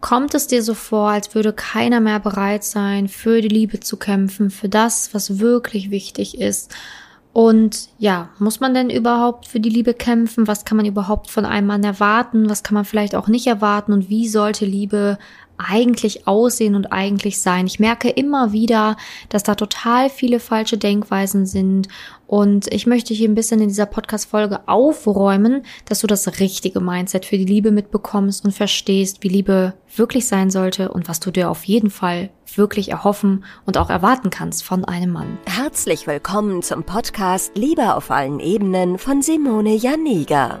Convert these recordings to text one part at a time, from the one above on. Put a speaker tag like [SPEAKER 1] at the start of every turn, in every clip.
[SPEAKER 1] kommt es dir so vor, als würde keiner mehr bereit sein, für die Liebe zu kämpfen, für das, was wirklich wichtig ist. Und ja, muss man denn überhaupt für die Liebe kämpfen? Was kann man überhaupt von einem Mann erwarten? Was kann man vielleicht auch nicht erwarten? Und wie sollte Liebe eigentlich aussehen und eigentlich sein. Ich merke immer wieder, dass da total viele falsche Denkweisen sind und ich möchte hier ein bisschen in dieser Podcast-Folge aufräumen, dass du das richtige Mindset für die Liebe mitbekommst und verstehst, wie Liebe wirklich sein sollte und was du dir auf jeden Fall wirklich erhoffen und auch erwarten kannst von einem Mann.
[SPEAKER 2] Herzlich willkommen zum Podcast Liebe auf allen Ebenen von Simone Janiga.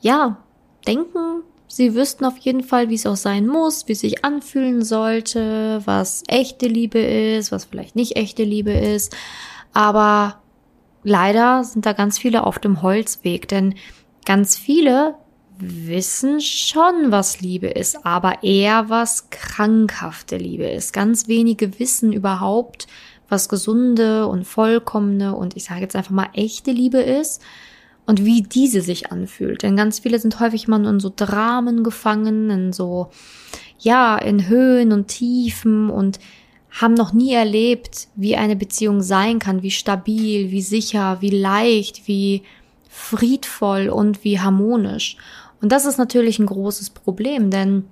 [SPEAKER 1] ja, denken, sie wüssten auf jeden Fall, wie es auch sein muss, wie es sich anfühlen sollte, was echte Liebe ist, was vielleicht nicht echte Liebe ist. Aber leider sind da ganz viele auf dem Holzweg, denn ganz viele wissen schon, was Liebe ist, aber eher was krankhafte Liebe ist. Ganz wenige wissen überhaupt, was gesunde und vollkommene und ich sage jetzt einfach mal echte Liebe ist und wie diese sich anfühlt. Denn ganz viele sind häufig mal in so Dramen gefangen, in so, ja, in Höhen und Tiefen und haben noch nie erlebt, wie eine Beziehung sein kann, wie stabil, wie sicher, wie leicht, wie friedvoll und wie harmonisch. Und das ist natürlich ein großes Problem, denn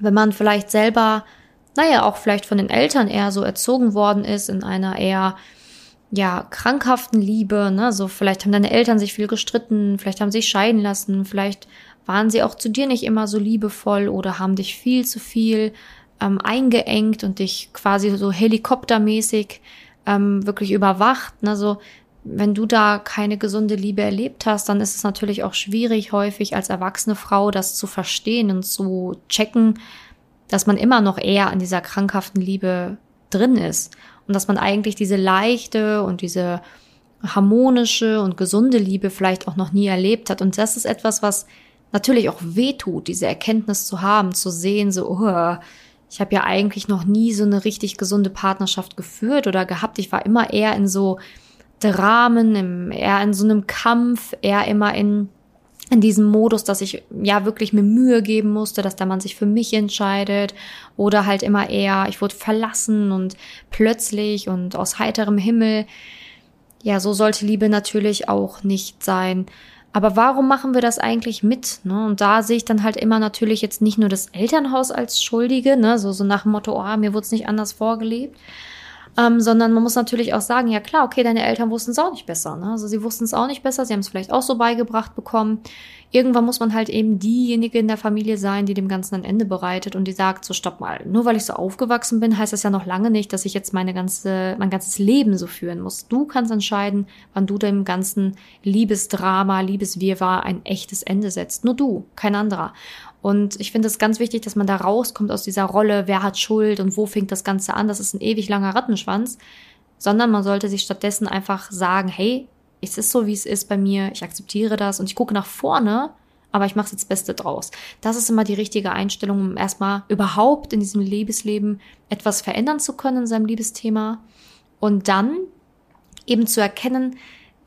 [SPEAKER 1] wenn man vielleicht selber, naja, auch vielleicht von den Eltern eher so erzogen worden ist, in einer eher ja, krankhaften Liebe, ne, so vielleicht haben deine Eltern sich viel gestritten, vielleicht haben sie sich scheiden lassen, vielleicht waren sie auch zu dir nicht immer so liebevoll oder haben dich viel zu viel ähm, eingeengt und dich quasi so helikoptermäßig ähm, wirklich überwacht, ne, so wenn du da keine gesunde Liebe erlebt hast, dann ist es natürlich auch schwierig, häufig als erwachsene Frau das zu verstehen und zu checken, dass man immer noch eher an dieser krankhaften Liebe drin ist und dass man eigentlich diese leichte und diese harmonische und gesunde Liebe vielleicht auch noch nie erlebt hat. Und das ist etwas, was natürlich auch wehtut, diese Erkenntnis zu haben, zu sehen, so, oh, ich habe ja eigentlich noch nie so eine richtig gesunde Partnerschaft geführt oder gehabt. Ich war immer eher in so Dramen, im, eher in so einem Kampf, eher immer in in diesem Modus, dass ich ja wirklich mir Mühe geben musste, dass der Mann sich für mich entscheidet oder halt immer eher, ich wurde verlassen und plötzlich und aus heiterem Himmel. Ja, so sollte Liebe natürlich auch nicht sein. Aber warum machen wir das eigentlich mit? Ne? Und da sehe ich dann halt immer natürlich jetzt nicht nur das Elternhaus als Schuldige, ne? so, so nach dem Motto, oh, mir wurde es nicht anders vorgelebt, ähm, sondern man muss natürlich auch sagen, ja klar, okay, deine Eltern wussten es auch nicht besser. Ne? Also sie wussten es auch nicht besser, sie haben es vielleicht auch so beigebracht bekommen. Irgendwann muss man halt eben diejenige in der Familie sein, die dem Ganzen ein Ende bereitet und die sagt, so stopp mal, nur weil ich so aufgewachsen bin, heißt das ja noch lange nicht, dass ich jetzt meine ganze, mein ganzes Leben so führen muss. Du kannst entscheiden, wann du dem ganzen Liebesdrama, Liebeswirrwarr ein echtes Ende setzt. Nur du, kein anderer. Und ich finde es ganz wichtig, dass man da rauskommt aus dieser Rolle, wer hat Schuld und wo fängt das Ganze an. Das ist ein ewig langer Rattenschwanz. Sondern man sollte sich stattdessen einfach sagen, hey, es ist so, wie es ist bei mir, ich akzeptiere das und ich gucke nach vorne, aber ich mache jetzt Beste draus. Das ist immer die richtige Einstellung, um erstmal überhaupt in diesem Liebesleben etwas verändern zu können in seinem Liebesthema und dann eben zu erkennen,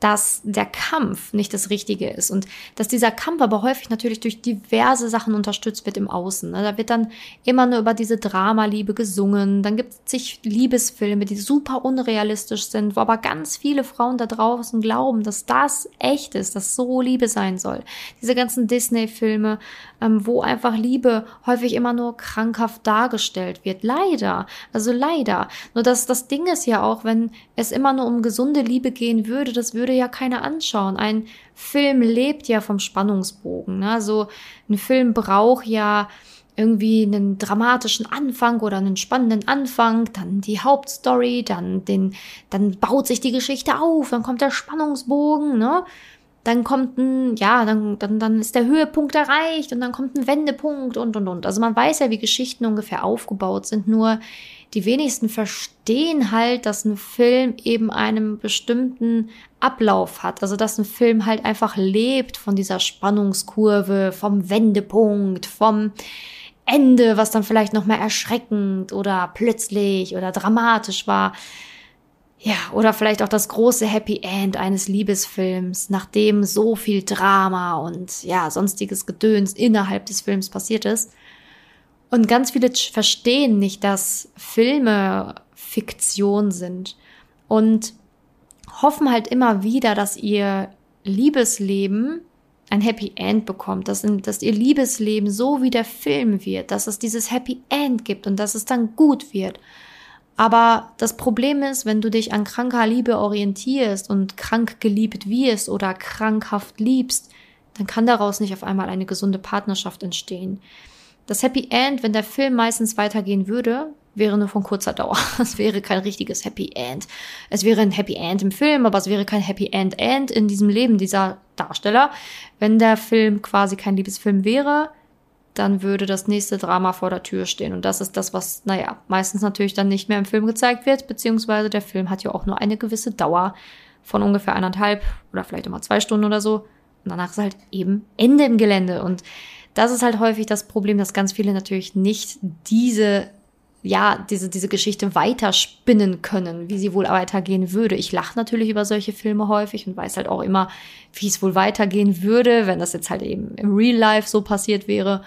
[SPEAKER 1] dass der Kampf nicht das Richtige ist und dass dieser Kampf aber häufig natürlich durch diverse Sachen unterstützt wird im Außen. Ne? Da wird dann immer nur über diese Dramaliebe gesungen, dann gibt es sich Liebesfilme, die super unrealistisch sind, wo aber ganz viele Frauen da draußen glauben, dass das echt ist, dass so Liebe sein soll. Diese ganzen Disney-Filme, ähm, wo einfach Liebe häufig immer nur krankhaft dargestellt wird. Leider, also leider. Nur dass das Ding ist ja auch, wenn es immer nur um gesunde Liebe gehen würde, das würde würde ja keiner anschauen. Ein Film lebt ja vom Spannungsbogen. Ne? So ein Film braucht ja irgendwie einen dramatischen Anfang oder einen spannenden Anfang, dann die Hauptstory, dann den, dann baut sich die Geschichte auf, dann kommt der Spannungsbogen, ne? Dann kommt ein, ja, dann, dann, dann ist der Höhepunkt erreicht und dann kommt ein Wendepunkt und, und, und. Also man weiß ja, wie Geschichten ungefähr aufgebaut sind, nur die wenigsten verstehen halt, dass ein Film eben einen bestimmten Ablauf hat. Also dass ein Film halt einfach lebt von dieser Spannungskurve, vom Wendepunkt, vom Ende, was dann vielleicht noch mal erschreckend oder plötzlich oder dramatisch war. Ja, oder vielleicht auch das große Happy End eines Liebesfilms, nachdem so viel Drama und ja, sonstiges Gedöns innerhalb des Films passiert ist. Und ganz viele verstehen nicht, dass Filme Fiktion sind und hoffen halt immer wieder, dass ihr Liebesleben ein Happy End bekommt, dass, dass ihr Liebesleben so wie der Film wird, dass es dieses Happy End gibt und dass es dann gut wird. Aber das Problem ist, wenn du dich an kranker Liebe orientierst und krank geliebt wirst oder krankhaft liebst, dann kann daraus nicht auf einmal eine gesunde Partnerschaft entstehen. Das Happy End, wenn der Film meistens weitergehen würde, wäre nur von kurzer Dauer. Es wäre kein richtiges Happy End. Es wäre ein Happy End im Film, aber es wäre kein Happy End End in diesem Leben dieser Darsteller. Wenn der Film quasi kein Liebesfilm wäre, dann würde das nächste Drama vor der Tür stehen. Und das ist das, was, naja, meistens natürlich dann nicht mehr im Film gezeigt wird, beziehungsweise der Film hat ja auch nur eine gewisse Dauer von ungefähr eineinhalb oder vielleicht immer zwei Stunden oder so. Und danach ist halt eben Ende im Gelände. Und das ist halt häufig das Problem, dass ganz viele natürlich nicht diese ja, diese, diese Geschichte weiterspinnen können, wie sie wohl weitergehen würde. Ich lache natürlich über solche Filme häufig und weiß halt auch immer, wie es wohl weitergehen würde, wenn das jetzt halt eben im Real Life so passiert wäre.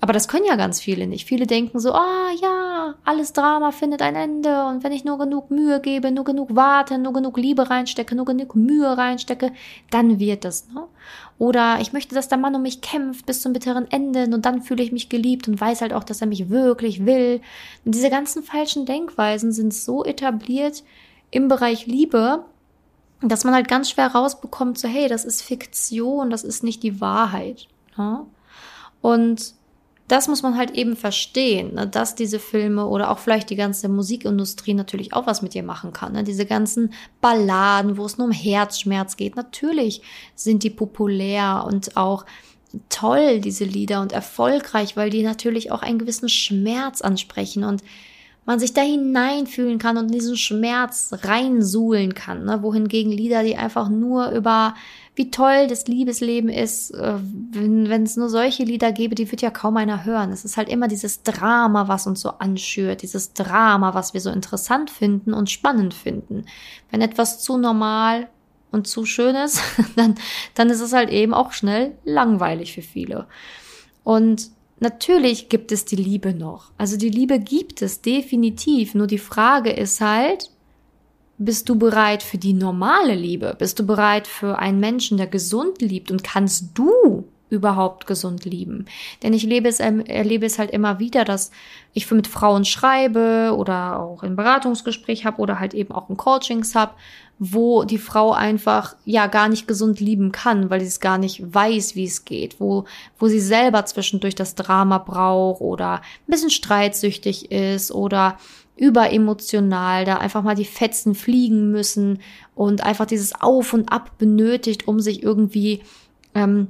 [SPEAKER 1] Aber das können ja ganz viele nicht. Viele denken so, ah oh, ja, alles Drama findet ein Ende und wenn ich nur genug Mühe gebe, nur genug warte, nur genug Liebe reinstecke, nur genug Mühe reinstecke, dann wird das. Ne? Oder ich möchte, dass der Mann um mich kämpft bis zum bitteren Ende und dann fühle ich mich geliebt und weiß halt auch, dass er mich wirklich will. Und diese ganzen falschen Denkweisen sind so etabliert im Bereich Liebe, dass man halt ganz schwer rausbekommt, so hey, das ist Fiktion, das ist nicht die Wahrheit. Ne? Und das muss man halt eben verstehen, ne, dass diese Filme oder auch vielleicht die ganze Musikindustrie natürlich auch was mit dir machen kann. Ne? Diese ganzen Balladen, wo es nur um Herzschmerz geht, natürlich sind die populär und auch toll, diese Lieder und erfolgreich, weil die natürlich auch einen gewissen Schmerz ansprechen und man sich da hineinfühlen kann und in diesen Schmerz reinsuhlen kann. Ne? Wohingegen Lieder, die einfach nur über wie toll das Liebesleben ist, äh, wenn es nur solche Lieder gäbe, die wird ja kaum einer hören. Es ist halt immer dieses Drama, was uns so anschürt, dieses Drama, was wir so interessant finden und spannend finden. Wenn etwas zu normal und zu schön ist, dann, dann ist es halt eben auch schnell langweilig für viele. Und natürlich gibt es die Liebe noch. Also die Liebe gibt es definitiv. Nur die Frage ist halt, bist du bereit für die normale Liebe? Bist du bereit für einen Menschen, der gesund liebt? Und kannst du überhaupt gesund lieben? Denn ich lebe es, erlebe es halt immer wieder, dass ich mit Frauen schreibe oder auch ein Beratungsgespräch habe oder halt eben auch ein Coachings habe, wo die Frau einfach ja gar nicht gesund lieben kann, weil sie es gar nicht weiß, wie es geht, wo, wo sie selber zwischendurch das Drama braucht oder ein bisschen streitsüchtig ist oder überemotional, da einfach mal die Fetzen fliegen müssen und einfach dieses Auf und Ab benötigt, um sich irgendwie ähm,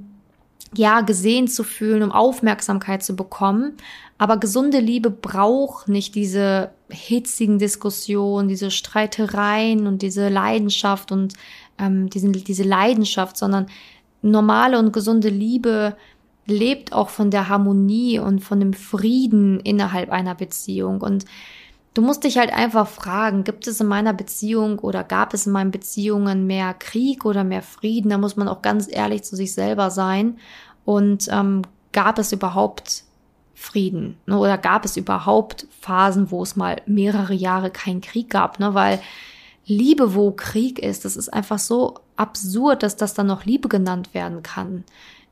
[SPEAKER 1] ja gesehen zu fühlen, um Aufmerksamkeit zu bekommen. Aber gesunde Liebe braucht nicht diese hitzigen Diskussionen, diese Streitereien und diese Leidenschaft und ähm, diesen, diese Leidenschaft, sondern normale und gesunde Liebe lebt auch von der Harmonie und von dem Frieden innerhalb einer Beziehung und Du musst dich halt einfach fragen, gibt es in meiner Beziehung oder gab es in meinen Beziehungen mehr Krieg oder mehr Frieden? Da muss man auch ganz ehrlich zu sich selber sein. Und ähm, gab es überhaupt Frieden? Ne? Oder gab es überhaupt Phasen, wo es mal mehrere Jahre keinen Krieg gab? Ne? Weil Liebe, wo Krieg ist, das ist einfach so absurd, dass das dann noch Liebe genannt werden kann.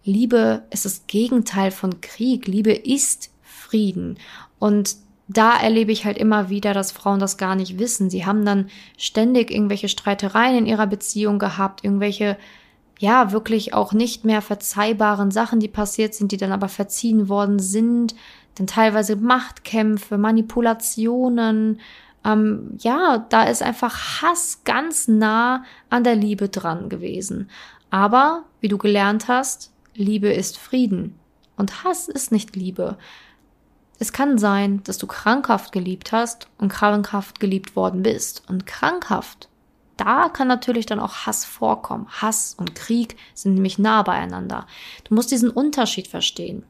[SPEAKER 1] Liebe ist das Gegenteil von Krieg. Liebe ist Frieden. Und da erlebe ich halt immer wieder, dass Frauen das gar nicht wissen. Sie haben dann ständig irgendwelche Streitereien in ihrer Beziehung gehabt, irgendwelche, ja, wirklich auch nicht mehr verzeihbaren Sachen, die passiert sind, die dann aber verziehen worden sind. Dann teilweise Machtkämpfe, Manipulationen. Ähm, ja, da ist einfach Hass ganz nah an der Liebe dran gewesen. Aber, wie du gelernt hast, Liebe ist Frieden. Und Hass ist nicht Liebe. Es kann sein, dass du krankhaft geliebt hast und krankhaft geliebt worden bist. Und krankhaft, da kann natürlich dann auch Hass vorkommen. Hass und Krieg sind nämlich nah beieinander. Du musst diesen Unterschied verstehen.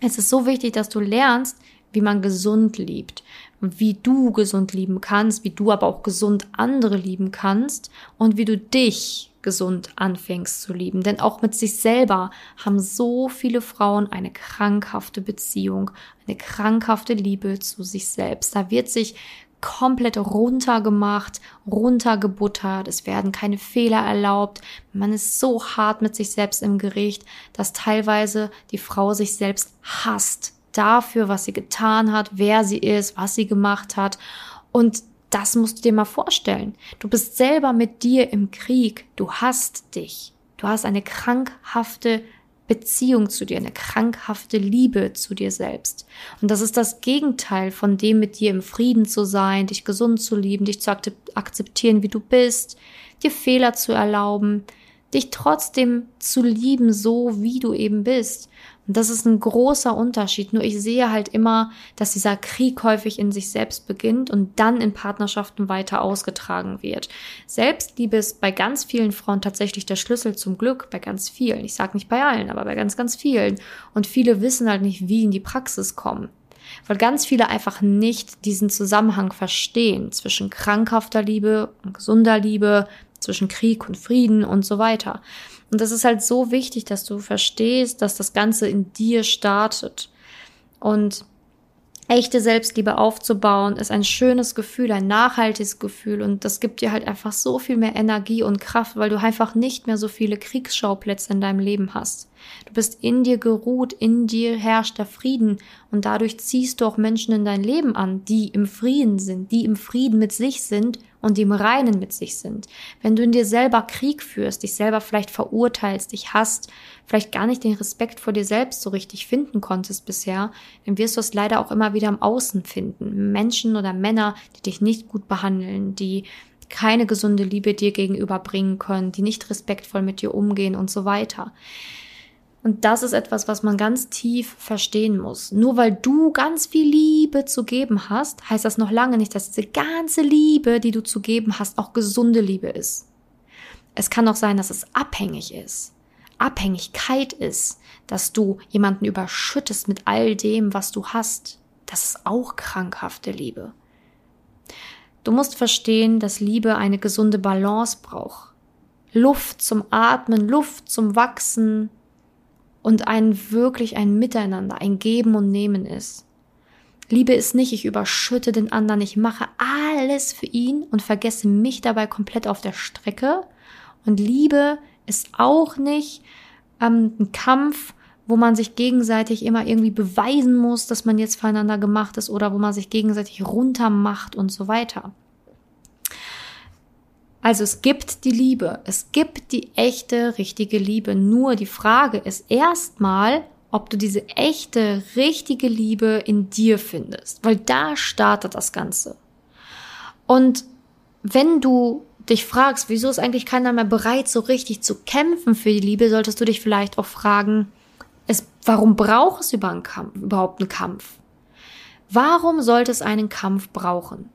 [SPEAKER 1] Es ist so wichtig, dass du lernst, wie man gesund liebt, wie du gesund lieben kannst, wie du aber auch gesund andere lieben kannst und wie du dich gesund anfängst zu lieben. Denn auch mit sich selber haben so viele Frauen eine krankhafte Beziehung, eine krankhafte Liebe zu sich selbst. Da wird sich komplett runtergemacht, runtergebuttert, es werden keine Fehler erlaubt, man ist so hart mit sich selbst im Gericht, dass teilweise die Frau sich selbst hasst dafür, was sie getan hat, wer sie ist, was sie gemacht hat und das musst du dir mal vorstellen. Du bist selber mit dir im Krieg. Du hast dich. Du hast eine krankhafte Beziehung zu dir, eine krankhafte Liebe zu dir selbst. Und das ist das Gegenteil von dem, mit dir im Frieden zu sein, dich gesund zu lieben, dich zu akzeptieren, wie du bist, dir Fehler zu erlauben, dich trotzdem zu lieben, so wie du eben bist. Und das ist ein großer Unterschied. Nur ich sehe halt immer, dass dieser Krieg häufig in sich selbst beginnt und dann in Partnerschaften weiter ausgetragen wird. Selbstliebe ist bei ganz vielen Frauen tatsächlich der Schlüssel zum Glück, bei ganz vielen. Ich sage nicht bei allen, aber bei ganz, ganz vielen. Und viele wissen halt nicht, wie in die Praxis kommen. Weil ganz viele einfach nicht diesen Zusammenhang verstehen zwischen krankhafter Liebe und gesunder Liebe, zwischen Krieg und Frieden und so weiter. Und das ist halt so wichtig, dass du verstehst, dass das Ganze in dir startet. Und echte Selbstliebe aufzubauen, ist ein schönes Gefühl, ein nachhaltiges Gefühl und das gibt dir halt einfach so viel mehr Energie und Kraft, weil du einfach nicht mehr so viele Kriegsschauplätze in deinem Leben hast. Du bist in dir geruht, in dir herrscht der Frieden und dadurch ziehst du auch Menschen in dein Leben an, die im Frieden sind, die im Frieden mit sich sind und die im Reinen mit sich sind. Wenn du in dir selber Krieg führst, dich selber vielleicht verurteilst, dich hasst, vielleicht gar nicht den Respekt vor dir selbst so richtig finden konntest bisher, dann wirst du es leider auch immer wieder im Außen finden. Menschen oder Männer, die dich nicht gut behandeln, die keine gesunde Liebe dir gegenüber bringen können, die nicht respektvoll mit dir umgehen und so weiter. Und das ist etwas, was man ganz tief verstehen muss. Nur weil du ganz viel Liebe zu geben hast, heißt das noch lange nicht, dass diese ganze Liebe, die du zu geben hast, auch gesunde Liebe ist. Es kann auch sein, dass es abhängig ist. Abhängigkeit ist, dass du jemanden überschüttest mit all dem, was du hast. Das ist auch krankhafte Liebe. Du musst verstehen, dass Liebe eine gesunde Balance braucht. Luft zum Atmen, Luft zum Wachsen, und ein wirklich ein Miteinander, ein Geben und Nehmen ist. Liebe ist nicht, ich überschütte den anderen, ich mache alles für ihn und vergesse mich dabei komplett auf der Strecke. Und Liebe ist auch nicht ähm, ein Kampf, wo man sich gegenseitig immer irgendwie beweisen muss, dass man jetzt füreinander gemacht ist oder wo man sich gegenseitig runtermacht und so weiter. Also es gibt die Liebe, es gibt die echte, richtige Liebe. Nur die Frage ist erstmal, ob du diese echte, richtige Liebe in dir findest, weil da startet das Ganze. Und wenn du dich fragst, wieso ist eigentlich keiner mehr bereit, so richtig zu kämpfen für die Liebe, solltest du dich vielleicht auch fragen, es, warum braucht es über einen Kampf, überhaupt einen Kampf? Warum sollte es einen Kampf brauchen?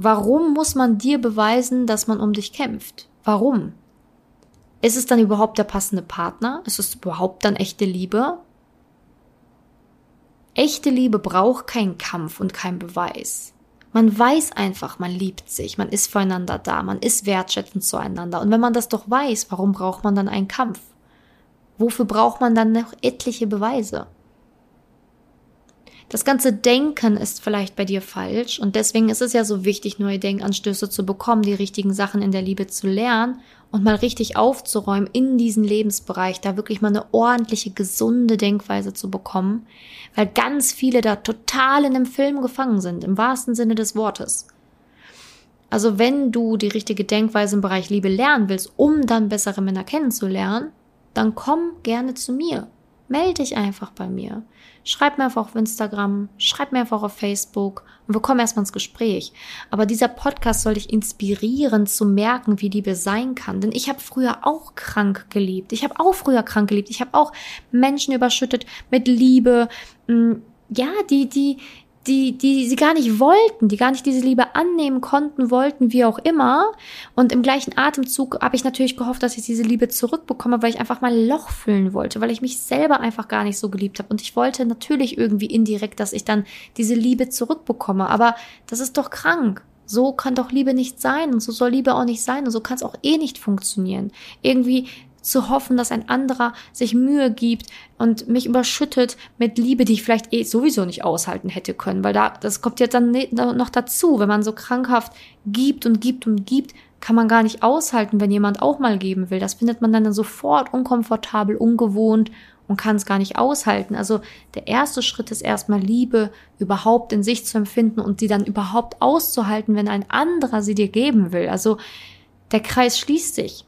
[SPEAKER 1] Warum muss man dir beweisen, dass man um dich kämpft? Warum? Ist es dann überhaupt der passende Partner? Ist es überhaupt dann echte Liebe? Echte Liebe braucht keinen Kampf und keinen Beweis. Man weiß einfach, man liebt sich, man ist füreinander da, man ist wertschätzend zueinander. Und wenn man das doch weiß, warum braucht man dann einen Kampf? Wofür braucht man dann noch etliche Beweise? Das ganze Denken ist vielleicht bei dir falsch und deswegen ist es ja so wichtig, neue Denkanstöße zu bekommen, die richtigen Sachen in der Liebe zu lernen und mal richtig aufzuräumen in diesen Lebensbereich, da wirklich mal eine ordentliche, gesunde Denkweise zu bekommen, weil ganz viele da total in einem Film gefangen sind, im wahrsten Sinne des Wortes. Also wenn du die richtige Denkweise im Bereich Liebe lernen willst, um dann bessere Männer kennenzulernen, dann komm gerne zu mir. Melde dich einfach bei mir. Schreib mir einfach auf Instagram, schreib mir einfach auf Facebook und wir kommen erstmal ins Gespräch. Aber dieser Podcast soll dich inspirieren zu merken, wie Liebe sein kann. Denn ich habe früher auch krank geliebt. Ich habe auch früher krank geliebt. Ich habe auch Menschen überschüttet mit Liebe. Mm, ja, die, die, die, die sie gar nicht wollten, die gar nicht diese Liebe annehmen konnten, wollten, wie auch immer. Und im gleichen Atemzug habe ich natürlich gehofft, dass ich diese Liebe zurückbekomme, weil ich einfach mal Loch füllen wollte, weil ich mich selber einfach gar nicht so geliebt habe. Und ich wollte natürlich irgendwie indirekt, dass ich dann diese Liebe zurückbekomme. Aber das ist doch krank. So kann doch Liebe nicht sein und so soll Liebe auch nicht sein und so kann es auch eh nicht funktionieren. Irgendwie zu hoffen, dass ein anderer sich Mühe gibt und mich überschüttet mit Liebe, die ich vielleicht eh sowieso nicht aushalten hätte können, weil da, das kommt jetzt dann noch dazu, wenn man so krankhaft gibt und gibt und gibt, kann man gar nicht aushalten, wenn jemand auch mal geben will. Das findet man dann sofort unkomfortabel, ungewohnt und kann es gar nicht aushalten. Also der erste Schritt ist erstmal Liebe überhaupt in sich zu empfinden und sie dann überhaupt auszuhalten, wenn ein anderer sie dir geben will. Also der Kreis schließt sich.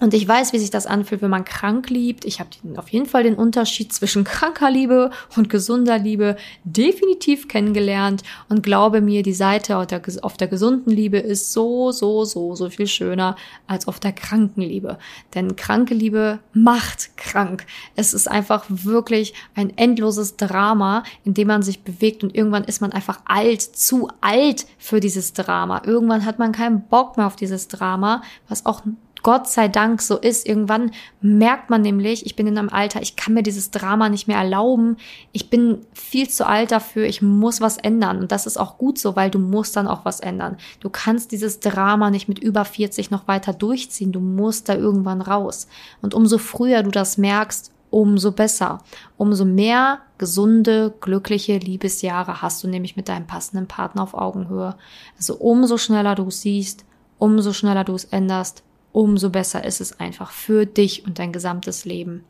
[SPEAKER 1] Und ich weiß, wie sich das anfühlt, wenn man krank liebt. Ich habe auf jeden Fall den Unterschied zwischen kranker Liebe und gesunder Liebe definitiv kennengelernt und glaube mir, die Seite auf der, auf der gesunden Liebe ist so, so, so, so viel schöner als auf der kranken Liebe. Denn kranke Liebe macht krank. Es ist einfach wirklich ein endloses Drama, in dem man sich bewegt und irgendwann ist man einfach alt, zu alt für dieses Drama. Irgendwann hat man keinen Bock mehr auf dieses Drama, was auch Gott sei Dank so ist. Irgendwann merkt man nämlich, ich bin in einem Alter, ich kann mir dieses Drama nicht mehr erlauben. Ich bin viel zu alt dafür, ich muss was ändern. Und das ist auch gut so, weil du musst dann auch was ändern. Du kannst dieses Drama nicht mit über 40 noch weiter durchziehen. Du musst da irgendwann raus. Und umso früher du das merkst, umso besser. Umso mehr gesunde, glückliche Liebesjahre hast du nämlich mit deinem passenden Partner auf Augenhöhe. Also umso schneller du es siehst, umso schneller du es änderst, umso besser ist es einfach für dich und dein gesamtes Leben.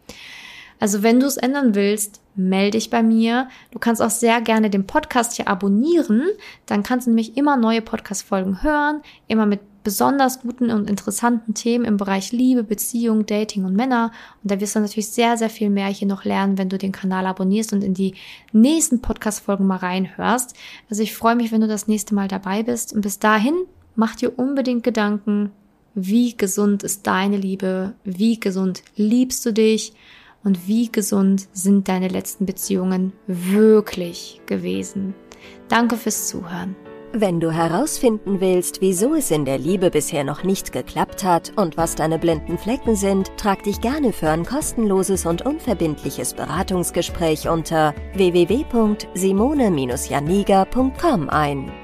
[SPEAKER 1] Also wenn du es ändern willst, melde dich bei mir. Du kannst auch sehr gerne den Podcast hier abonnieren. Dann kannst du nämlich immer neue Podcast-Folgen hören, immer mit besonders guten und interessanten Themen im Bereich Liebe, Beziehung, Dating und Männer. Und da wirst du natürlich sehr, sehr viel mehr hier noch lernen, wenn du den Kanal abonnierst und in die nächsten Podcast-Folgen mal reinhörst. Also ich freue mich, wenn du das nächste Mal dabei bist. Und bis dahin, mach dir unbedingt Gedanken, wie gesund ist deine Liebe, wie gesund liebst du dich und wie gesund sind deine letzten Beziehungen wirklich gewesen. Danke fürs Zuhören.
[SPEAKER 2] Wenn du herausfinden willst, wieso es in der Liebe bisher noch nicht geklappt hat und was deine blinden Flecken sind, trag dich gerne für ein kostenloses und unverbindliches Beratungsgespräch unter www.simone-janiga.com ein.